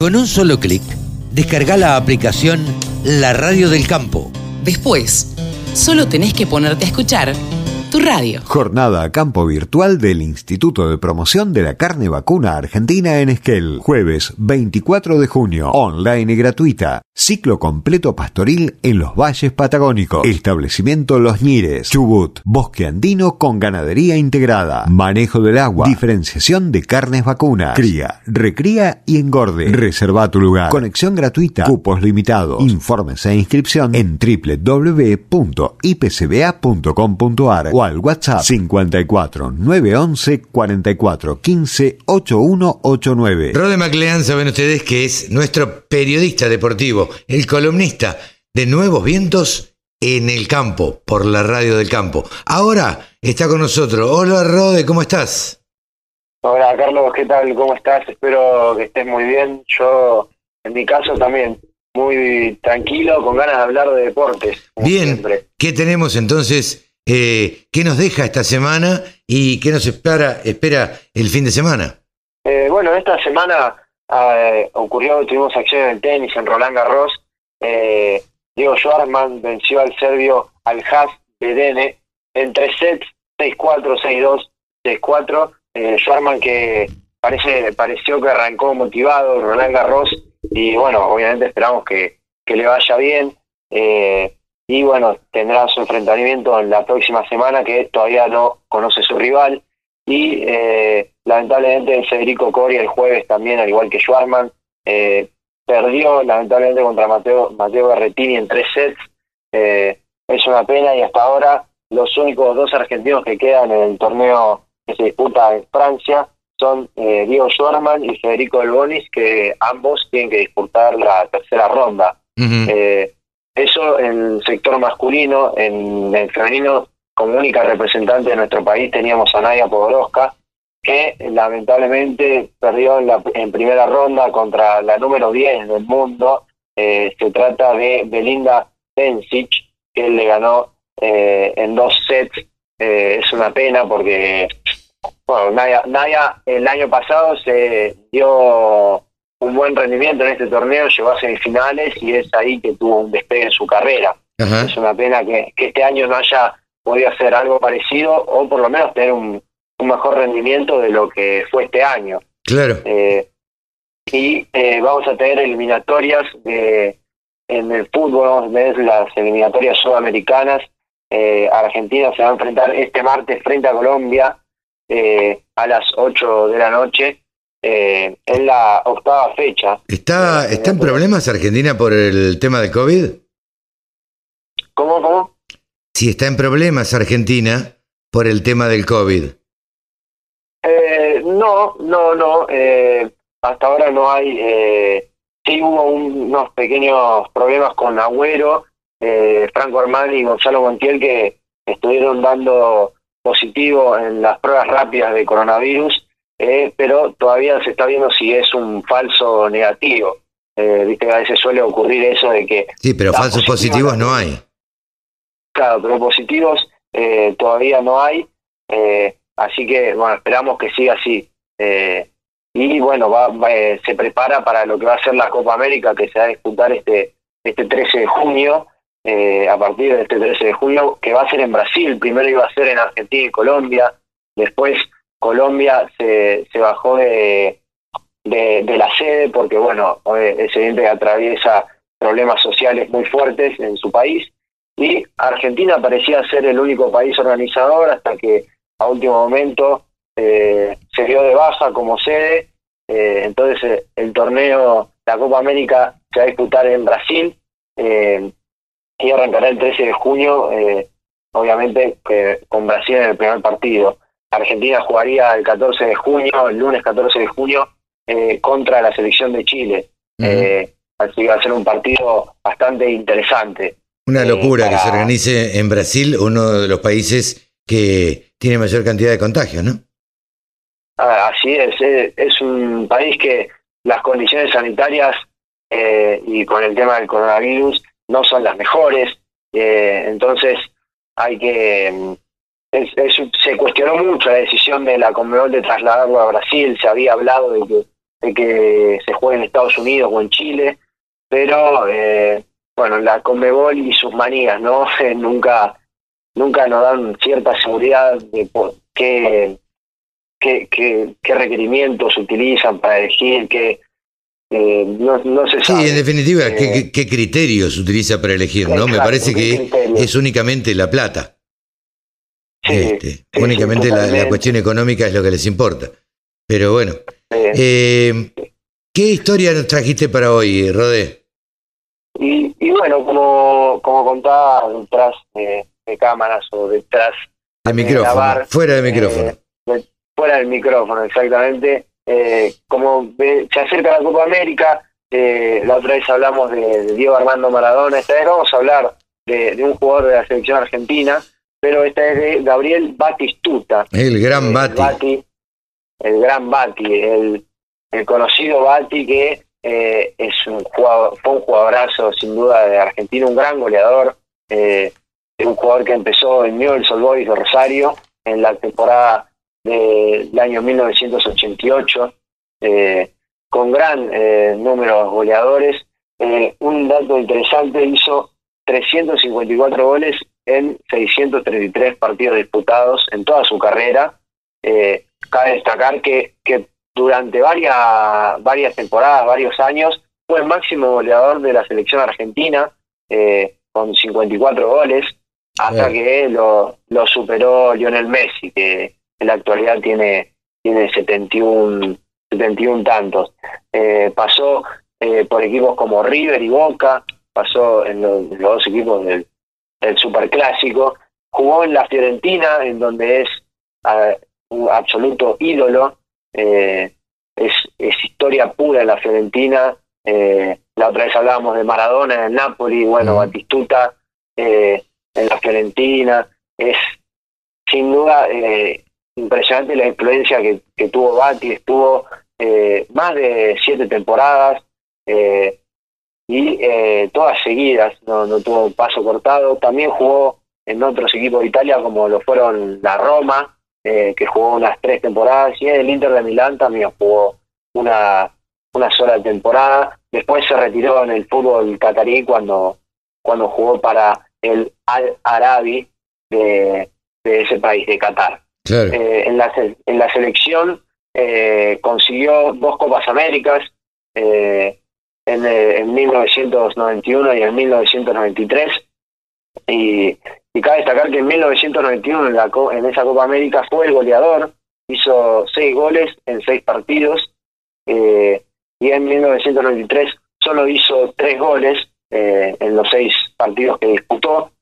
Con un solo clic, descarga la aplicación La Radio del Campo. Después, solo tenés que ponerte a escuchar tu radio. Jornada a campo virtual del Instituto de Promoción de la Carne Vacuna Argentina en Esquel. Jueves 24 de junio. Online gratuita. Ciclo completo pastoril en los valles patagónicos. Establecimiento Los Ñires. Chubut. Bosque andino con ganadería integrada. Manejo del agua. Diferenciación de carnes vacunas. Cría, recría y engorde. Reserva tu lugar. Conexión gratuita. Cupos limitados. Informes e inscripción en www.ipcba.com.ar o al WhatsApp 54 911 44 15 8189. Rode MacLean, saben ustedes que es nuestro periodista deportivo, el columnista de Nuevos Vientos en el campo, por la radio del campo. Ahora está con nosotros. Hola Rode, ¿cómo estás? Hola Carlos, ¿qué tal? ¿Cómo estás? Espero que estés muy bien. Yo, en mi caso también, muy tranquilo, con ganas de hablar de deportes. Bien, siempre. ¿qué tenemos entonces eh, ¿Qué nos deja esta semana y qué nos espera, espera el fin de semana? Eh, bueno, esta semana eh, ocurrió, tuvimos acción en tenis en Roland Garros. Eh, Diego Schwartzman venció al serbio Alhaz Bedene en tres sets, 6-4, 6-2, 6-4. Eh, Schwartzman que parece, pareció que arrancó motivado Roland Garros y bueno, obviamente esperamos que, que le vaya bien. Eh, y bueno, tendrá su enfrentamiento en la próxima semana que todavía no conoce su rival y eh, lamentablemente Federico Cori el jueves también, al igual que Schwarman, eh, perdió lamentablemente contra Mateo, Mateo Berretini en tres sets. Eh, es una pena y hasta ahora los únicos dos argentinos que quedan en el torneo que se disputa en Francia son eh, Diego Schwarman y Federico Elbonis, que ambos tienen que disputar la tercera ronda. Eh, eso en el sector masculino, en el femenino, como única representante de nuestro país teníamos a Nadia Podoroska, que lamentablemente perdió en, la, en primera ronda contra la número 10 del mundo. Eh, se trata de Belinda Bencic, que le ganó eh, en dos sets. Eh, es una pena porque bueno, Nadia, Nadia el año pasado se dio un buen rendimiento en este torneo, llegó a semifinales y es ahí que tuvo un despegue en su carrera. Ajá. Es una pena que, que este año no haya podido hacer algo parecido o por lo menos tener un, un mejor rendimiento de lo que fue este año. Claro. Eh, y eh, vamos a tener eliminatorias de, en el fútbol, vamos a tener las eliminatorias sudamericanas. Eh, Argentina se va a enfrentar este martes frente a Colombia eh, a las 8 de la noche. Eh, en la octava fecha. ¿Está, Eh, ¿Está en problemas Argentina por el tema de COVID? ¿Cómo, cómo? Si está en problemas Argentina por el tema del COVID. Eh, no, no, no. eh, hasta ahora no hay. Eh, sí hubo un- unos pequeños problemas con Agüero, eh, Franco Armani y Gonzalo Montiel que estuvieron dando positivo en las pruebas rápidas de coronavirus, eh, pero todavía se está viendo si es un falso negativo. Eh, Viste que a veces suele ocurrir eso de que Sí, pero falsos positivo, positivos no hay. Claro, pero positivos eh, todavía no hay, eh, así que bueno, esperamos que siga así. Eh, y bueno, va, va, eh, se prepara para lo que va a ser la Copa América que se va a disputar este, este 13 de junio, eh, a partir de este 13 de junio, que va a ser en Brasil, primero iba a ser en Argentina y Colombia, después Colombia se, se bajó de, de, la sede porque bueno, eh, es evidente que atraviesa problemas sociales muy fuertes en su país y Argentina parecía ser el único país organizador hasta que a último momento eh, se dio de baja como sede. Eh, entonces eh, el torneo, la Copa América, se va a disputar en Brasil eh, y arrancará el 13 de junio, eh, obviamente con Brasil en el primer partido. Argentina jugaría el 14 de junio, el lunes 14 de junio, eh, contra la selección de Chile. Eh, así que va a ser un partido bastante interesante. Una eh, locura que se organice en Brasil, uno de los países que tiene mayor cantidad de contagios, ¿no? Ah, así es, es un país que las condiciones sanitarias y con el tema del coronavirus no son las mejores, entonces hay que... es- es- se cuestionó mucho la decisión de la Conmebol de trasladarlo a Brasil, se había hablado de que de que se juegue en Estados Unidos o en Chile, pero eh, bueno, la Conmebol y sus manías, ¿no? nunca, nunca nos dan cierta seguridad de por qué, qué, qué, requerimientos utilizan para elegir, qué, eh, no, no, se sabe. Sí, en definitiva, ¿qué, ¿qué, criterios utiliza para elegir? ¿no? Me parece que es únicamente la plata. Este, únicamente la, cuestión económica es lo que les importa. Pero bueno, eh, ¿qué historia nos trajiste para hoy, Rodé? Y, y bueno, como, como contaba, detrás de, cámaras o detrás de, micrófono, fuera de micrófono. Eh, fuera del micrófono, exactamente. Eh, como se acerca la Copa América, eh, la otra vez hablamos de, Diego Armando Maradona, esta vez vamos a hablar de, un jugador de la selección argentina, pero esta es de Gabriel Batistuta. El gran Bati. El gran Bati, el, el conocido Bati que eh, es un jugador, fue un jugadorazo sin duda de Argentina, un gran goleador, eh, un jugador que empezó en Newell's Old Boys de Rosario en la temporada del año 1988, eh, con gran eh, número de goleadores. Eh, un dato interesante, hizo 354 goles en 633 partidos disputados en toda su carrera. cabe destacar que, que durante varias, varias temporadas, varios años, fue el máximo goleador de la selección argentina, con 54 goles, hasta que lo, lo superó Lionel Messi, que en la actualidad tiene, tiene 71, 71 tantos. Eh, pasó eh, por equipos como River y Boca, pasó en, los dos equipos del, del Superclásico, jugó en la Fiorentina, en donde es un absoluto ídolo, eh, es, es historia pura en la Fiorentina. la otra vez hablábamos de Maradona en el Napoli, bueno, Batistuta en la Fiorentina, es sin duda eh, impresionante la influencia que, tuvo Bati, estuvo eh, más de siete temporadas eh, y eh, todas seguidas, no, no tuvo un paso cortado. También jugó en otros equipos de Italia como lo fueron la Roma, que jugó unas tres temporadas, y en el Inter de Milán también jugó una, una sola temporada. Después se retiró en el fútbol catarí cuando, cuando jugó para el Al Arabi de, de ese país, de Qatar. Eh, en, la, en la selección eh, consiguió dos Copas Américas eh, en, en 1991 y en 1993. Y, y cabe destacar que en 1991 en, la, en esa Copa América fue el goleador, hizo seis goles en seis partidos. y en 1993 solo hizo tres goles en los seis partidos que disputó.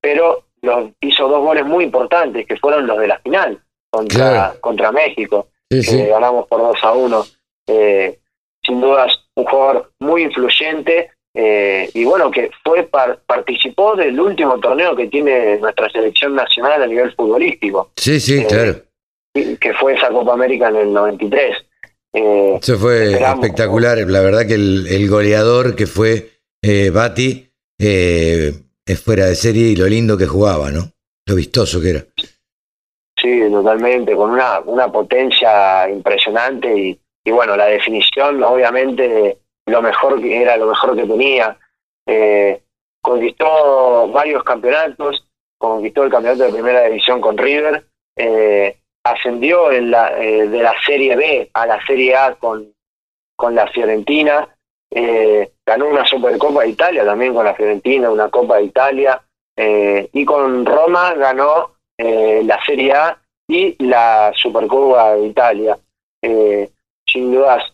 pero los, hizo dos goles muy importantes, que fueron los de la final contra, contra México. ganamos por 2 a 1. Eh, sin dudas, un jugador muy influyente eh, y bueno, que fue participó del último torneo que tiene nuestra selección nacional a nivel futbolístico. Sí, sí, eh, claro. Que fue esa Copa América en el 93. Eso fue espectacular. La verdad que el, el goleador que fue Bati es fuera de serie y lo lindo que jugaba, ¿no? Lo vistoso que era. Sí, totalmente, con una, una potencia impresionante y, y bueno, la definición, obviamente, lo mejor que era lo mejor que tenía. Eh, conquistó varios campeonatos, conquistó el campeonato de primera división con River, eh, ascendió en la, eh, de la Serie B a la Serie A con, con la Fiorentina, ganó una Supercopa de Italia también con la Fiorentina, una Copa de Italia, y con Roma ganó la Serie A y la Supercopa de Italia. Sin dudas,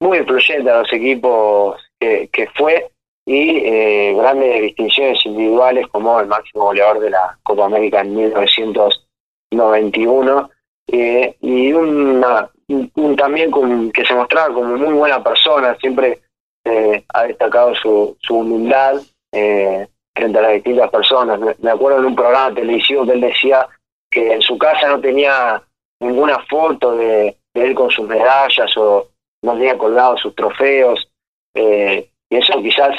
muy influyente a los equipos que, fue y eh, grandes distinciones individuales como el máximo goleador de la Copa América en 1991 eh, y una, un, también que se mostraba como muy buena persona, siempre eh, ha destacado su, su humildad eh, frente a las distintas personas. Me, acuerdo en un programa televisivo que él decía que en su casa no tenía ninguna foto de, él con sus medallas o no tenía colgado sus trofeos. Eh, y eso quizás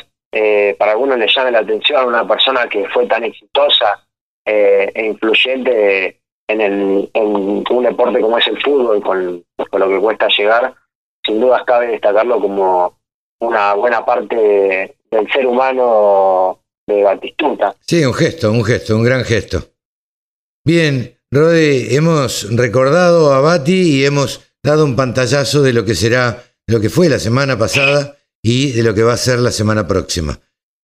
para algunos le llame la atención a una persona que fue tan exitosa e influyente en, el, en un deporte como es el fútbol, con, con lo que cuesta llegar sin dudas cabe destacarlo como una buena parte del ser humano de Batistuta. Sí, un gesto, un gesto, un gran gesto. Bien, Rode, hemos recordado a Bati y hemos dado un pantallazo de lo que será, lo que fue la semana pasada y de lo que va a ser la semana próxima.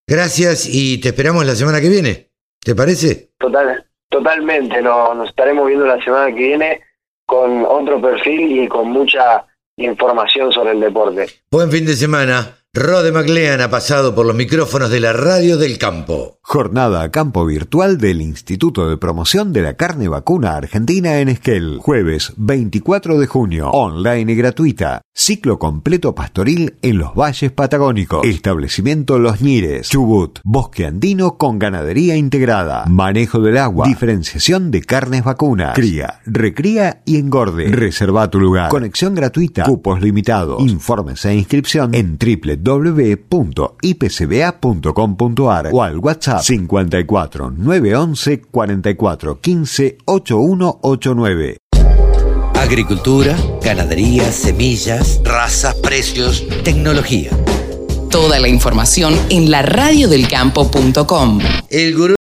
Gracias y te esperamos la semana que viene. ¿Te parece? Total, totalmente, nos estaremos viendo la semana que viene con otro perfil y con mucha información sobre el deporte. Buen fin de semana. Rode MacLean ha pasado por los micrófonos de la radio del campo. Jornada a campo virtual del Instituto de Promoción de la Carne Vacuna Argentina en Esquel. Jueves 24 de junio. Online y gratuita. Ciclo completo pastoril en los valles patagónicos. Establecimiento Los Ñires. Chubut. Bosque andino con ganadería integrada. Manejo del agua. Diferenciación de carnes vacunas. Cría, recría y engorde. Reserva tu lugar. Conexión gratuita. Cupos limitados. Informes e inscripción en triple www.ipcba.com.ar o al WhatsApp 54 911 44 15 8189. Agricultura, ganadería, semillas, razas, precios, tecnología. Toda la información en la radiodelcampo.com. El gurú